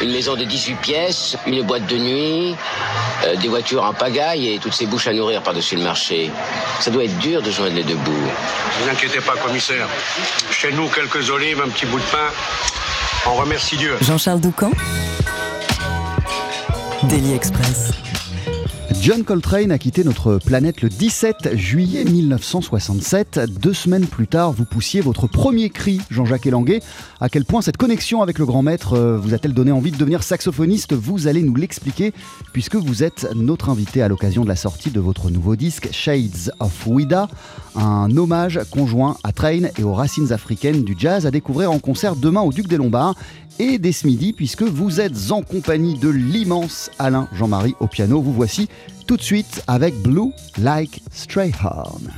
Une maison de 18 pièces, une boîte de nuit, euh, des voitures en pagaille et toutes ces bouches à nourrir par-dessus le marché. Ça doit être dur de joindre les deux bouts. Ne vous inquiétez pas, commissaire. Chez nous, quelques olives, un petit bout de pain. On remercie Dieu. Jean-Charles Doucan Daily Express. John Coltrane a quitté notre planète le 17 juillet 1967. Deux semaines plus tard, vous poussiez votre premier cri, Jean-Jacques Elanguet. À quel point cette connexion avec le grand maître euh, vous a-t-elle donné envie de devenir saxophoniste? Vous allez nous l'expliquer puisque vous êtes notre invité à l'occasion de la sortie de votre nouveau disque Shades of Wida, un hommage conjoint à Train et aux racines africaines du jazz à découvrir en concert demain au Duc des Lombards et dès ce midi puisque vous êtes en compagnie de l'immense Alain Jean-Marie au piano. Vous voici tout de suite avec Blue Like Strayhorn.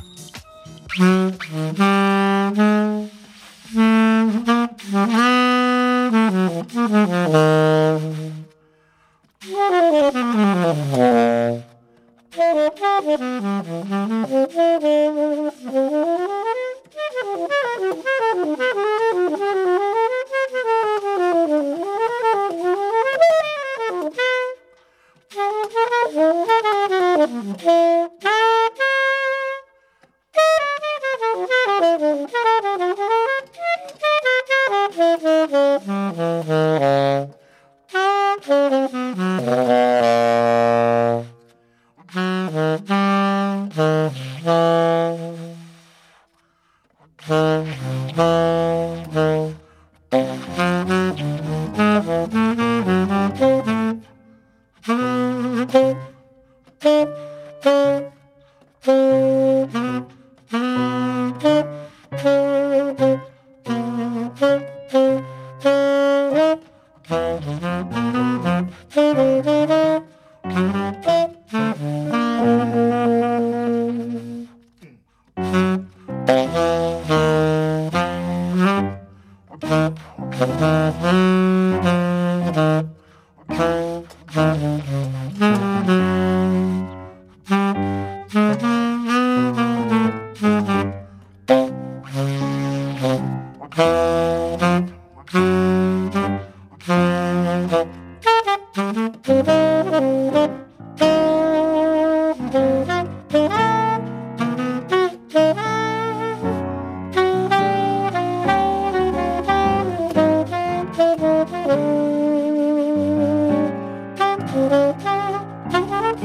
Thank you.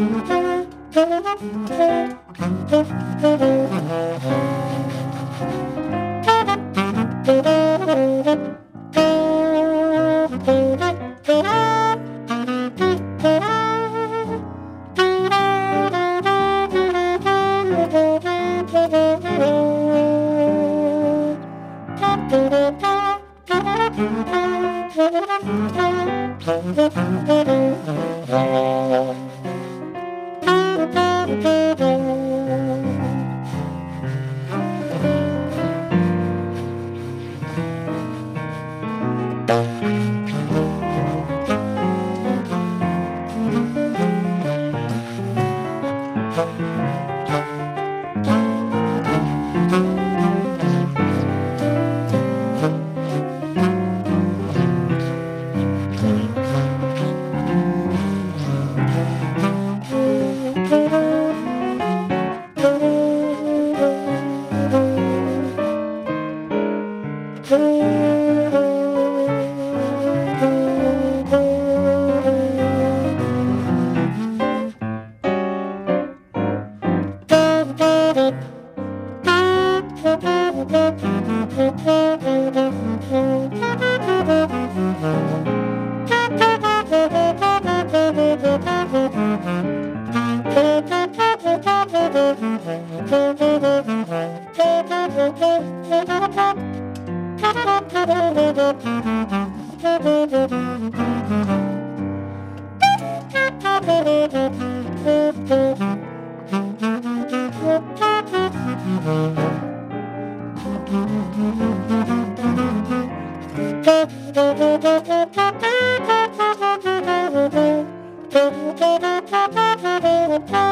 Thank you. Bye.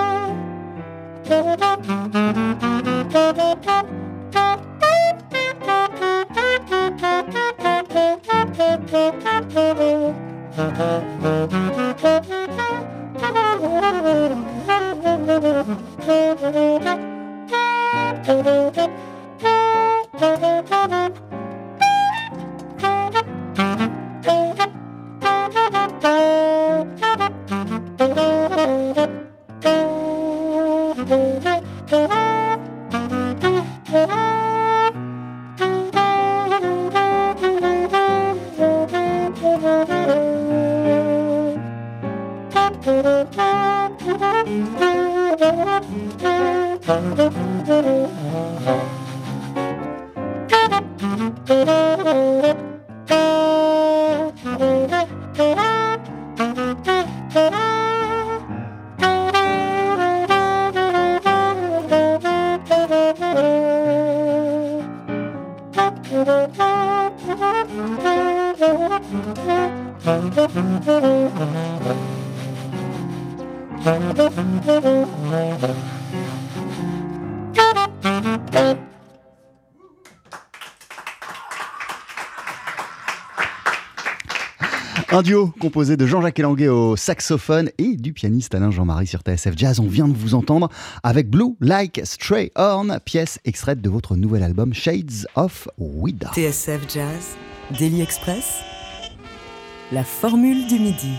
Mm-hmm. Un duo composé de Jean-Jacques Elanguet au saxophone et du pianiste Alain Jean-Marie sur TSF Jazz. On vient de vous entendre avec Blue Like Stray Horn, pièce extraite de votre nouvel album Shades of Wida. TSF Jazz, Daily Express, la formule du midi.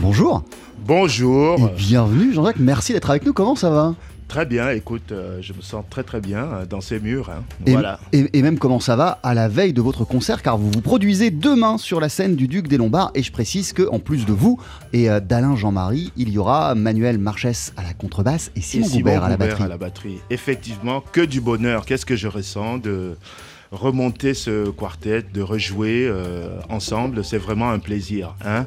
Bonjour Bonjour. et bienvenue Jean-Jacques, merci d'être avec nous. Comment ça va? Très bien, écoute, euh, je me sens très très bien euh, dans ces murs. hein. et, Voilà. et- et même comment ça va à la veille de votre concert car vous vous produisez demain sur la scène du Duc des Lombards et je précise que en plus de vous et euh, d'Alain Jean-Marie, il y aura Manuel Marchès à la contrebasse et Simon, Et Simon Goubert à la à la batterie. Effectivement, que du bonheur. Qu'est-ce que je ressens de remonter ce quartet, de rejouer euh, ensemble, c'est vraiment un plaisir. hein.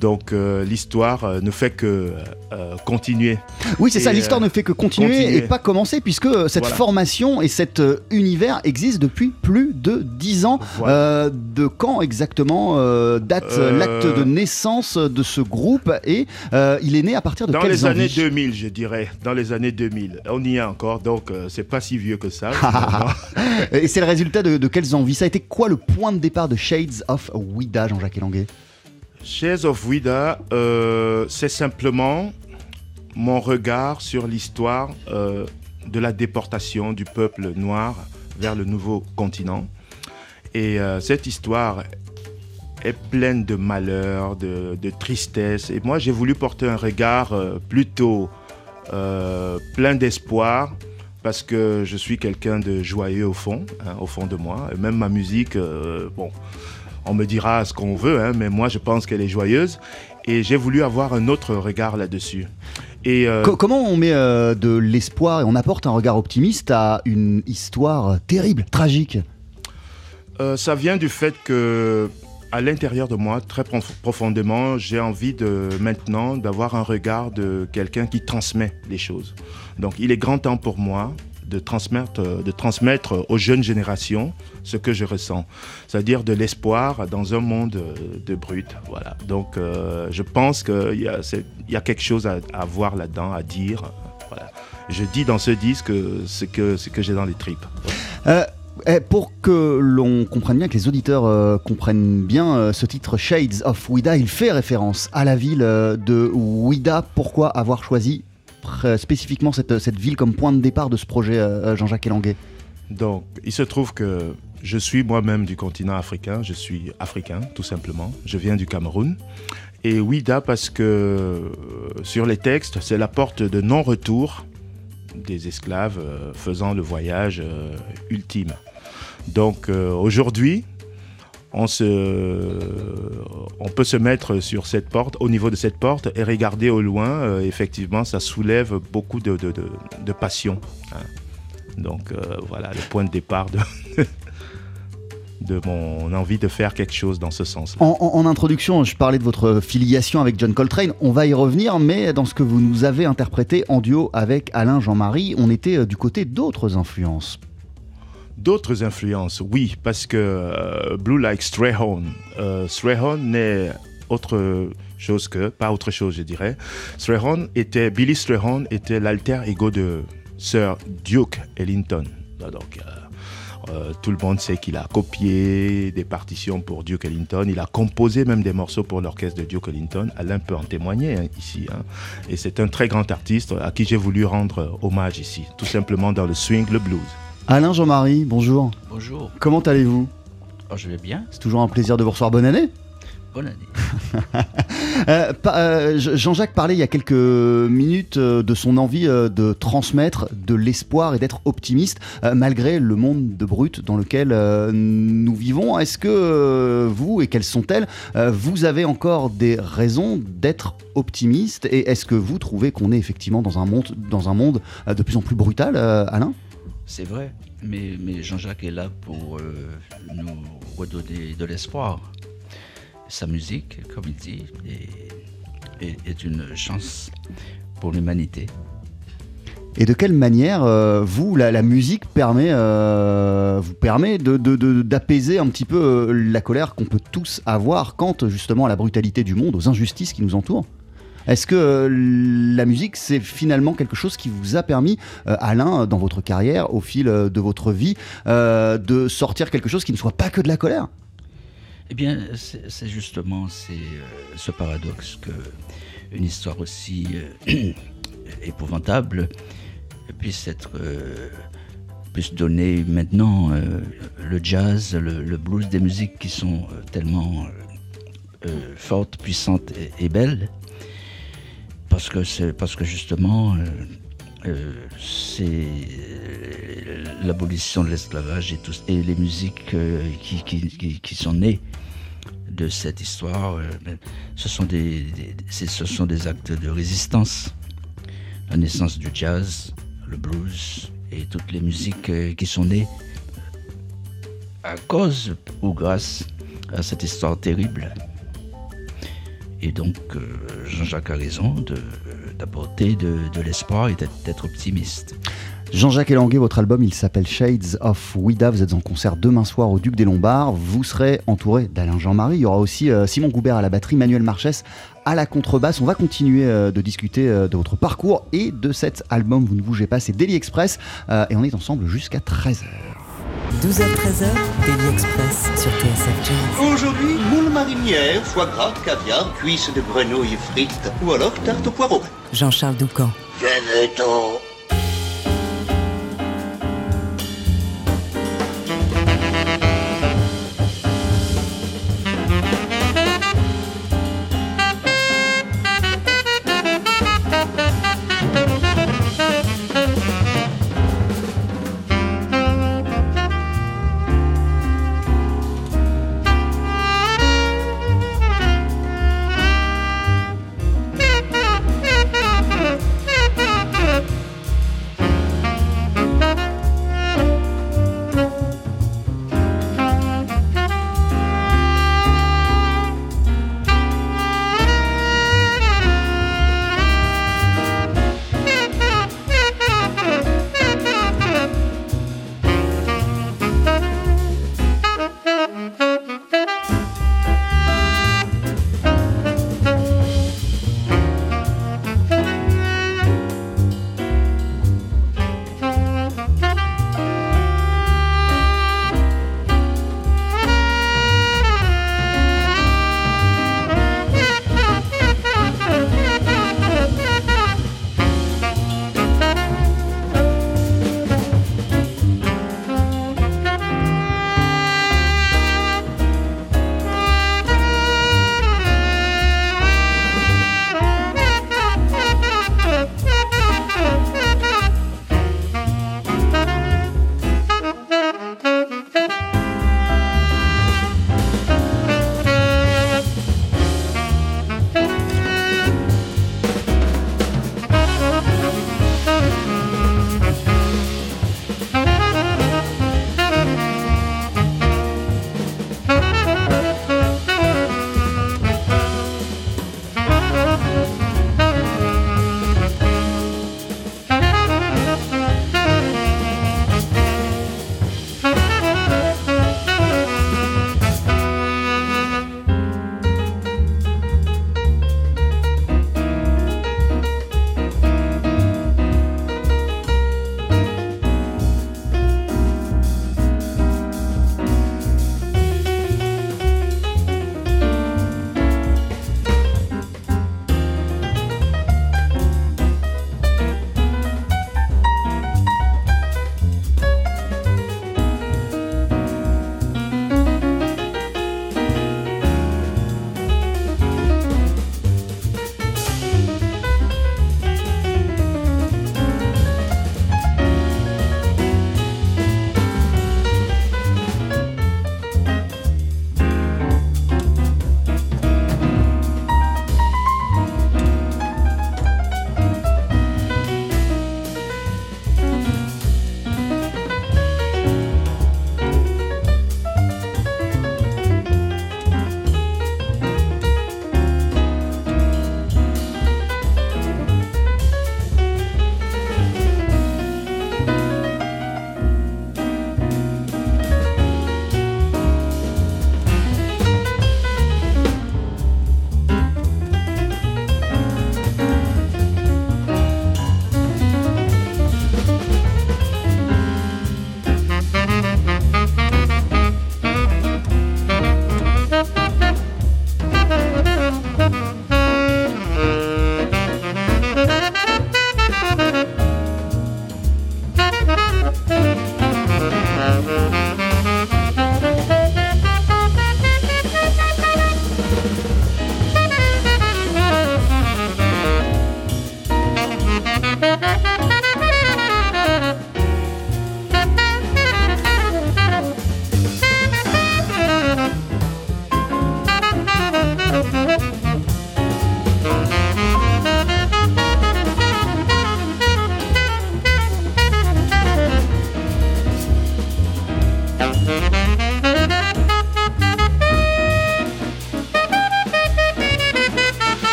Donc euh, l'histoire ne fait que euh, continuer. Oui, c'est ça, l'histoire ne fait que continuer, continuer. et pas commencer, puisque cette Voilà. formation et cet euh, univers existent depuis plus de dix ans. Voilà. Euh, de quand exactement date l'acte de naissance de ce groupe et il est né à partir de Dans les années envies 2000, je dirais. Dans les années 2000. On y est encore, donc c'est pas si vieux que ça. Et c'est le résultat de, de quelles envies Ça a été quoi le point de départ de Shades of Wida, Jean-Jacques Elanguet Shares of Wida, euh, c'est simplement mon regard sur l'histoire euh, de la déportation du peuple noir vers le nouveau continent. Et euh, cette histoire est pleine de malheur, de, tristesse. Et moi, j'ai voulu porter un regard plutôt plein d'espoir parce que je suis quelqu'un de joyeux au fond, hein, au fond de moi. Et même ma musique, euh, bon, on me dira ce qu'on veut, hein, mais moi je pense qu'elle est joyeuse. Et j'ai voulu avoir un autre regard là-dessus. Et euh, Co- Comment on met euh, de l'espoir et on apporte un regard optimiste à une histoire terrible, tragique? Ça vient du fait que, à l'intérieur de moi, très prof- profondément, j'ai envie de maintenant d'avoir un regard de quelqu'un qui transmet les choses. Donc, il est grand temps pour moi de transmettre, de transmettre aux jeunes générations ce que je ressens, c'est-à-dire de l'espoir dans un monde de brut. Voilà. Donc, euh, je pense qu'il y, a- quelque chose à, voir là-dedans, à dire. Voilà. Je dis dans ce disque ce que, ce que j'ai dans les tripes. Euh, eh, pour que l'on comprenne bien, que les auditeurs euh, comprennent bien, euh, ce titre Shades of Wida, il fait référence à la ville euh, de Wida. Pourquoi avoir choisi spécifiquement cette, cette ville comme point de départ de ce projet, Jean-Jacques Elanguet Donc, il se trouve que je suis moi-même du continent africain, je suis africain tout simplement, je viens du Cameroun. Et Ouida parce que sur les textes, c'est la porte de non-retour des esclaves euh, faisant le voyage euh, ultime. Donc euh, aujourd'hui, on, peut se mettre sur cette porte, au niveau de cette porte, et regarder au loin. effectivement, ça soulève beaucoup de, de, passion. hein. Donc voilà le point de départ de, de mon envie de faire quelque chose dans ce sens. en, en- en introduction, je parlais de votre filiation avec John Coltrane. On va y revenir, mais dans ce que vous nous avez interprété en duo avec Alain Jean-Marie, on était euh, du côté d'autres influences. D'autres influences, oui, parce que euh, Blue Like Strayhorn, euh, Strayhorn n'est autre chose que, pas autre chose, je dirais. Strayhorn était, Billy Strayhorn était l'alter ego de Sir Duke Ellington. Donc, euh, euh, tout le monde sait qu'il a copié des partitions pour Duke Ellington. Il a composé même des morceaux pour l'orchestre de Duke Ellington. Alain peut en témoigner hein, ici. Hein. Et c'est un très grand artiste à qui j'ai voulu rendre hommage ici, tout simplement dans le swing, le blues. Alain Jean-Marie, bonjour. Bonjour. Comment allez-vous? Oh, Je vais bien. C'est toujours un plaisir de vous recevoir. Bonne année. Bonne année. Euh, euh, Jean-Jacques parlait il y a quelques minutes euh, de son envie de transmettre de l'espoir et d'être optimiste malgré le monde de brut dans lequel nous vivons. Est-ce que vous, et quelles sont-elles, vous avez encore des raisons d'être optimiste et est-ce que vous trouvez qu'on est effectivement dans un monde, dans un monde de plus en plus brutal, Alain? C'est vrai, mais, mais Jean-Jacques est là pour nous redonner de l'espoir sa musique, comme il dit, est, une chance pour l'humanité. Et de quelle manière, euh, vous, la, musique euh, vous permet d'apaiser un petit peu euh, la colère qu'on peut tous avoir quant justement à la brutalité du monde, aux injustices qui nous entourent? Est-ce que la musique, c'est finalement quelque chose qui vous a permis, Alain, dans votre carrière, au fil de votre vie, de sortir quelque chose qui ne soit pas que de la colère? Eh bien, c'est justement euh, ce paradoxe que une histoire aussi euh, épouvantable puisse être euh, puisse donner maintenant le jazz, le, blues, des musiques qui sont tellement fortes, puissantes et, belles, parce que parce que justement c'est l'abolition de l'esclavage et, et les musiques qui, qui, sont nées de cette histoire, euh, ben, ce, sont des, actes de résistance. La naissance du jazz, le blues et toutes les musiques euh, qui sont nées à cause ou grâce à cette histoire terrible. Et donc, euh, Jean-Jacques a raison d'apporter de, de l'espoir et d'être optimiste. Jean-Jacques Elanguet, votre album, il s'appelle Shades of Ouida. Vous êtes en concert demain soir au Duc des Lombards. Vous serez entouré d'Alain Jean-Marie. Il y aura aussi euh, Simon Goubert à la batterie, Manuel Marchès à la contrebasse. On va continuer euh, de discuter de votre parcours et de cet album. Vous ne bougez pas, c'est Daily Express. et on est ensemble jusqu'à 13h. 12h-13h, Daily Express sur TSF Jazz. Aujourd'hui, moule marinière, foie gras, caviar, cuisses de grenouille frites ou alors tarte au poireau. Jean-Charles Doucan. Venez-t'en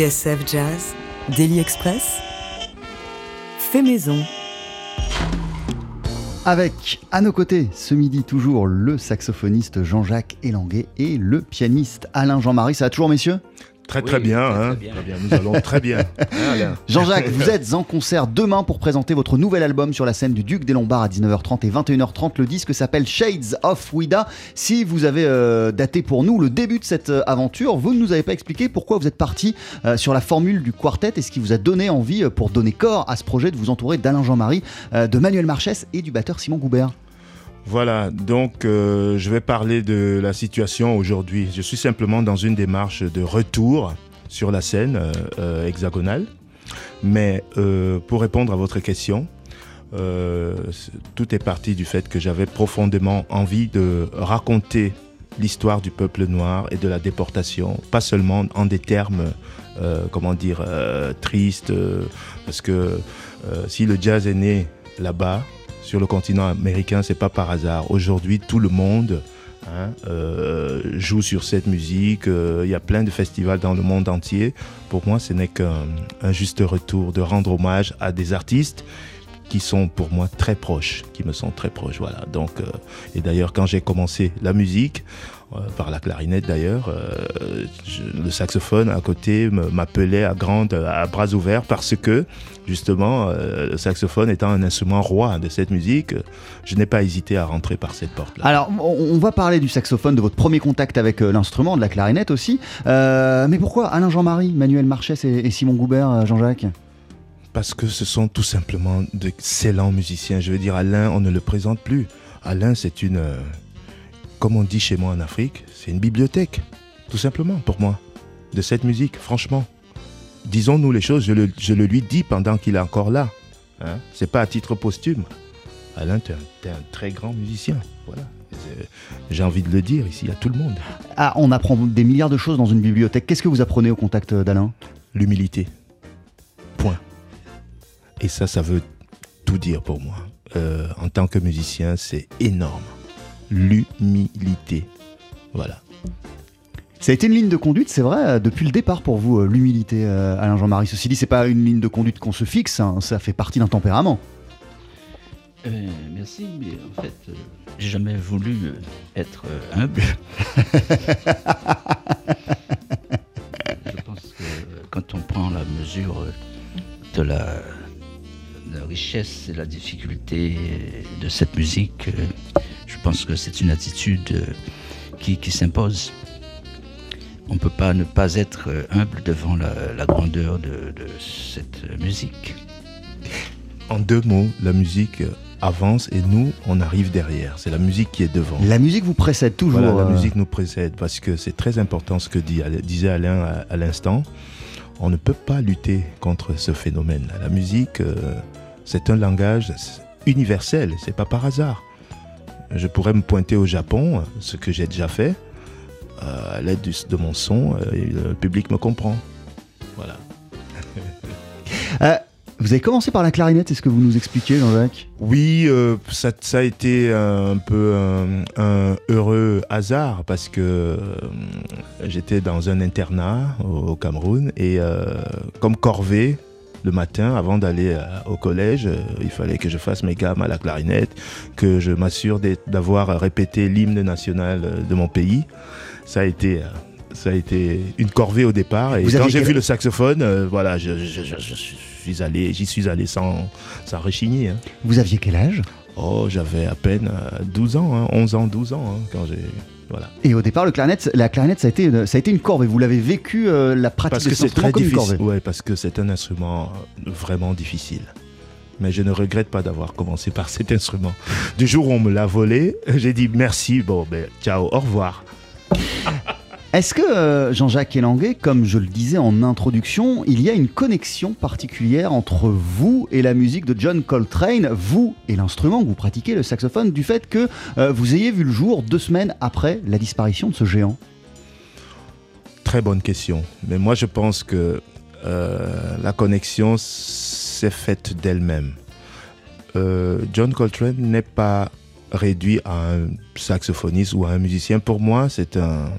TSF Jazz, Daily Express, fait maison. Avec à nos côtés ce midi toujours le saxophoniste Jean-Jacques Elanguet et le pianiste Alain Jean-Marie. Ça va toujours messieurs? Très très, bien, hein. très, bien, Nous allons très bien. Hein, Jean-Jacques, vous êtes en concert demain pour présenter votre nouvel album sur la scène du Duc des Lombards à 19h30 et 21h30. Le disque s'appelle Shades of Wida. Si vous avez euh, daté pour nous le début de cette euh, aventure, vous ne nous avez pas expliqué pourquoi vous êtes parti euh, sur la formule du quartet et ce qui vous a donné envie pour donner corps à ce projet de vous entourer d'Alain Jean-Marie, de Manuel Marchès et du batteur Simon Goubert. Voilà, donc euh, je vais parler de la situation aujourd'hui. Je suis simplement dans une démarche de retour sur la scène euh, euh, hexagonale. Mais pour répondre à votre question, tout est parti du fait que j'avais profondément envie de raconter l'histoire du peuple noir et de la déportation, pas seulement en des termes, comment dire, tristes, parce que si le jazz est né là-bas, sur le continent américain, c'est pas par hasard. Aujourd'hui, tout le monde hein, euh, joue sur cette musique. Euh, il y a plein de festivals dans le monde entier. Pour moi, ce n'est qu'un juste retour de rendre hommage à des artistes qui sont pour moi très proches, qui me sont très proches. Voilà. Donc, euh, et d'ailleurs, quand j'ai commencé la musique, par la clarinette d'ailleurs, le saxophone à côté m'appelait à grande, à bras ouverts parce que justement, euh, le saxophone étant un instrument roi de cette musique, je n'ai pas hésité à rentrer par cette porte-là. Alors, on va parler du saxophone, de votre premier contact avec euh, l'instrument, de la clarinette aussi. Euh, mais pourquoi Alain Jean-Marie, Manuel Marchès et, Simon Goubert, Jean-Jacques? Parce que ce sont tout simplement d'excellents musiciens. Je veux dire, Alain, on ne le présente plus. Alain, c'est une, comme on dit chez moi en Afrique, c'est une bibliothèque, tout simplement pour moi, de cette musique, franchement disons-nous les choses, je le, lui dis pendant qu'il est encore là. Hein. C'est pas à titre posthume. Alain, tu es, un très grand musicien. Voilà. J'ai envie de le dire ici à tout le monde. Ah, on apprend des milliards de choses dans une bibliothèque. Qu'est-ce que vous apprenez au contact d'Alain? L'humilité. Point. Et ça, ça veut tout dire pour moi. Euh, en tant que musicien, c'est énorme. L'humilité. Voilà. Ça a été une ligne de conduite, c'est vrai, euh, depuis le départ pour vous, euh, l'humilité, euh, Alain Jean-Marie. Ceci dit, c'est pas une ligne de conduite qu'on se fixe, hein, ça fait partie d'un tempérament. merci, mais en fait, j'ai jamais voulu être humble. Je pense que quand on prend la mesure de la, richesse et la difficulté de cette musique, je pense que c'est une attitude qui s'impose on ne peut pas ne pas être euh, humble devant la, grandeur de, cette musique. En deux mots, la musique avance et nous, on arrive derrière. C'est la musique qui est devant. La musique vous précède toujours. la euh. musique nous précède parce que c'est très important ce que disait Alain à, l'instant. On ne peut pas lutter contre ce phénomène. La musique, euh, c'est un langage universel. C'est pas par hasard. Je pourrais me pointer au Japon, ce que j'ai déjà fait. Euh, à l'aide de mon son, euh, le public me comprend. Voilà. Euh, vous avez commencé par la clarinette, est-ce que vous nous expliquez, Jean-Jacques? Oui, ça, a été un peu un, heureux hasard parce que j'étais dans un internat au, Cameroun et comme corvée, le matin, avant d'aller au collège, il fallait que je fasse mes gammes à la clarinette, que je m'assure d'avoir répété l'hymne national de mon pays ça a été euh, ça a été une corvée au départ. Et quand j'ai vu le saxophone, euh, voilà, je, suis allé, j'y suis allé sans, sans rechigner. Hein. Vous aviez quel âge? Oh, j'avais à peine 12 euh, ans, 11 hein, ans, 12 ans, hein, quand j'ai. Voilà. Et au départ, le clarinette, la clarinette, ça a été, ça a été une corvée. Vous l'avez vécu la pratique parce que c'est très difficile. Ouais, parce que c'est un instrument vraiment difficile. Mais je ne regrette pas d'avoir commencé par cet instrument. Du jour où on me l'a volé, j'ai dit merci, bon, ben, ciao, au revoir. Est-ce que euh, Jean-Jacques Elanguet, comme je le disais en introduction, il y a une connexion particulière entre vous et la musique de John Coltrane, vous et l'instrument que vous pratiquez, le saxophone, du fait que euh, vous ayez vu le jour deux semaines après la disparition de ce géant? Très bonne question. Mais moi, je pense que euh, la connexion s'est faite d'elle-même. John Coltrane n'est pas réduit à un saxophoniste ou à un musicien. Pour moi, c'est un,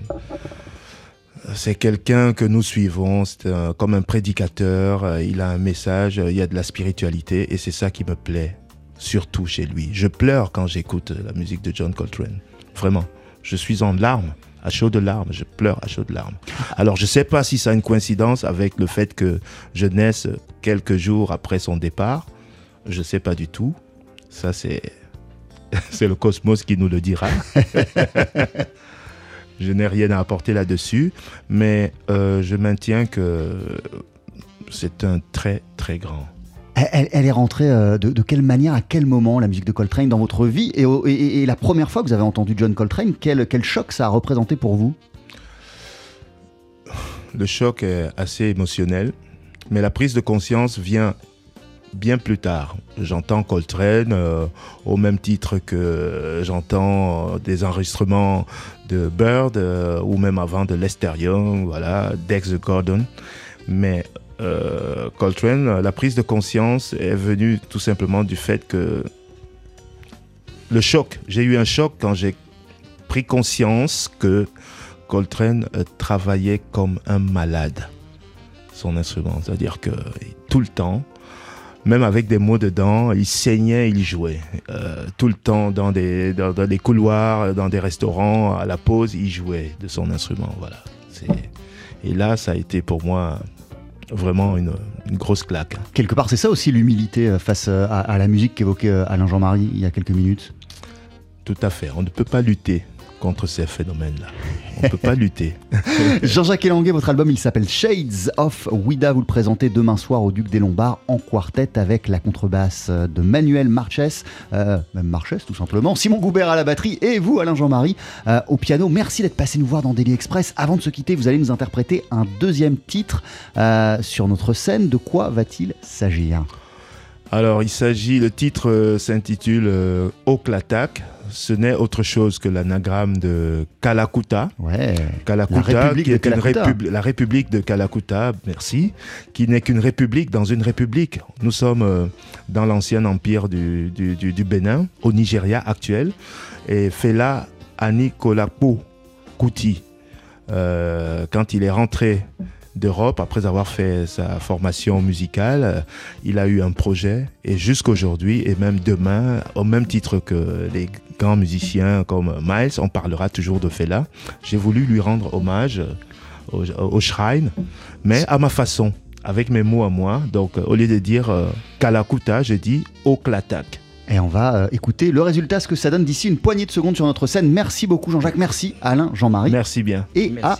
c'est quelqu'un que nous suivons, c'est un- comme un prédicateur, euh, il a un message, euh, il y a de la spiritualité et c'est ça qui me plaît, surtout chez lui. Je pleure quand j'écoute la musique de John Coltrane, vraiment. Je suis en larmes, à chaud de larmes, je pleure à chaud de larmes. Alors je sais pas si ça a une coïncidence avec le fait que je naisse quelques jours après son départ, je sais pas du tout. Ça c'est c'est le cosmos qui nous le dira. je n'ai rien à apporter là-dessus, mais euh, je maintiens que c'est un très très grand. Elle, est rentrée euh, de, de quelle manière, à quel moment, la musique de Coltrane dans votre vie? Et- et la première fois que vous avez entendu John Coltrane, quel, quel choc ça a représenté pour vous? Le choc est assez émotionnel, mais la prise de conscience vient bien plus tard. J'entends Coltrane euh, au même titre que j'entends euh, des enregistrements de Bird euh, ou même avant de Lester Young, voilà, Dex Gordon. Mais Coltrane, la prise de conscience est venue tout simplement du fait que le choc, j'ai eu un choc quand j'ai pris conscience que Coltrane travaillait comme un malade son instrument. C'est-à-dire que tout le temps, même avec des mots dedans, il saignait, il jouait. Euh, tout le temps dans des, dans, dans des couloirs, dans des restaurants, à la pause, il jouait de son instrument. Voilà. Et là, ça a été pour moi vraiment une, une grosse claque. Quelque part, c'est ça aussi l'humilité euh, face euh, à, à la musique qu'évoquait Alain Jean-Marie il y a quelques minutes? Tout à fait. On ne peut pas lutter contre ces phénomènes-là. On ne peut pas lutter. Jean-Jacques Elanguet, votre album, il s'appelle Shades of Ouida. Vous le présentez demain soir au Duc des Lombards en quartet avec la contrebasse de Manuel Marches, euh, même Marches tout simplement, Simon Goubert à la batterie et vous, Alain Jean-Marie, euh, au piano. Merci d'être passé nous voir dans Daily Express. Avant de se quitter, vous allez nous interpréter un deuxième titre euh, sur notre scène. De quoi va-t-il s'agir? Alors, il s'agit, le titre euh, s'intitule euh. Ce n'est autre chose que l'anagramme de Kalakuta. Ouais. Kalakuta, La République qui de une Kalakuta. répub- la République de Kalakuta, merci, qui n'est qu'une république dans une république. Nous sommes euh, dans l'ancien empire du, du- du- du Bénin, au Nigeria actuel, et Fela Anikolapo Kuti, euh, quand il est rentré d'Europe, après avoir fait sa formation musicale, euh, il a eu un projet et jusqu'aujourd'hui et même demain, au même titre que les grands musiciens comme Miles, on parlera toujours de Fela. J'ai voulu lui rendre hommage euh, au, au shrine, mais à ma façon, avec mes mots à moi. Donc euh, au lieu de dire euh, Kalakuta, j'ai dit Oklatak. Et on va euh, écouter le résultat, ce que ça donne d'ici une poignée de secondes sur notre scène. Merci beaucoup Jean-Jacques, merci Alain, Jean-Marie. Merci bien. Et à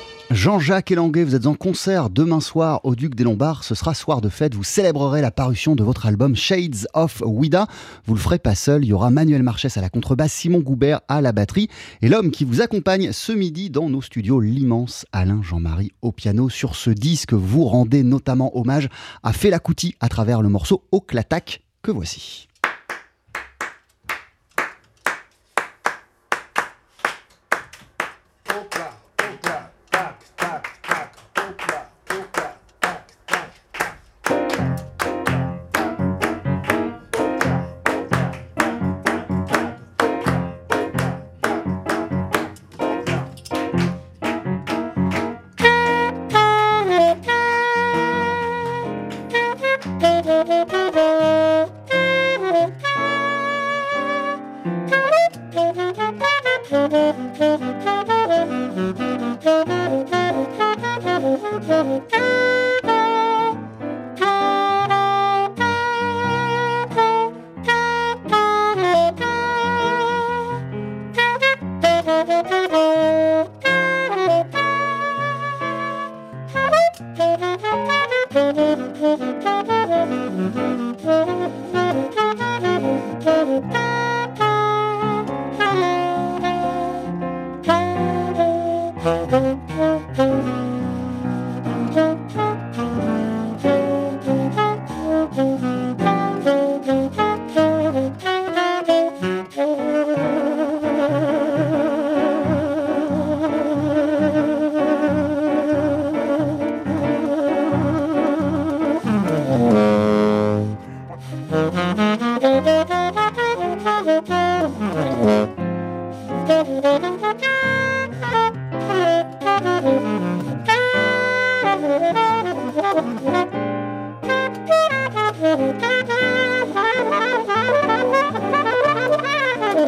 Jean-Jacques Elanguet, vous êtes en concert demain soir au Duc des Lombards. Ce sera soir de fête. Vous célébrerez la parution de votre album Shades of Ouida. Vous le ferez pas seul. Il y aura Manuel Marchès à la contrebasse, Simon Goubert à la batterie et l'homme qui vous accompagne ce midi dans nos studios, l'immense Alain Jean-Marie au piano. Sur ce disque, vous rendez notamment hommage à Fela Kuti à travers le morceau Oklatak que voici.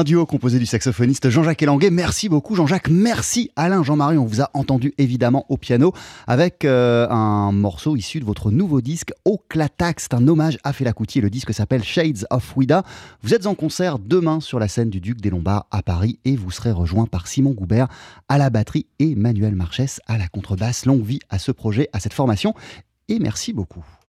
Un duo composé du saxophoniste Jean-Jacques Elanguet. Merci beaucoup Jean-Jacques. Merci Alain Jean-Marie. On vous a entendu évidemment au piano avec euh, un morceau issu de votre nouveau disque Au Clatax. C'est un hommage à Fela Kuti. Le disque s'appelle Shades of Wida. Vous êtes en concert demain sur la scène du Duc des Lombards à Paris et vous serez rejoint par Simon Goubert à la batterie et Manuel Marchès à la contrebasse. Longue vie à ce projet, à cette formation et merci beaucoup.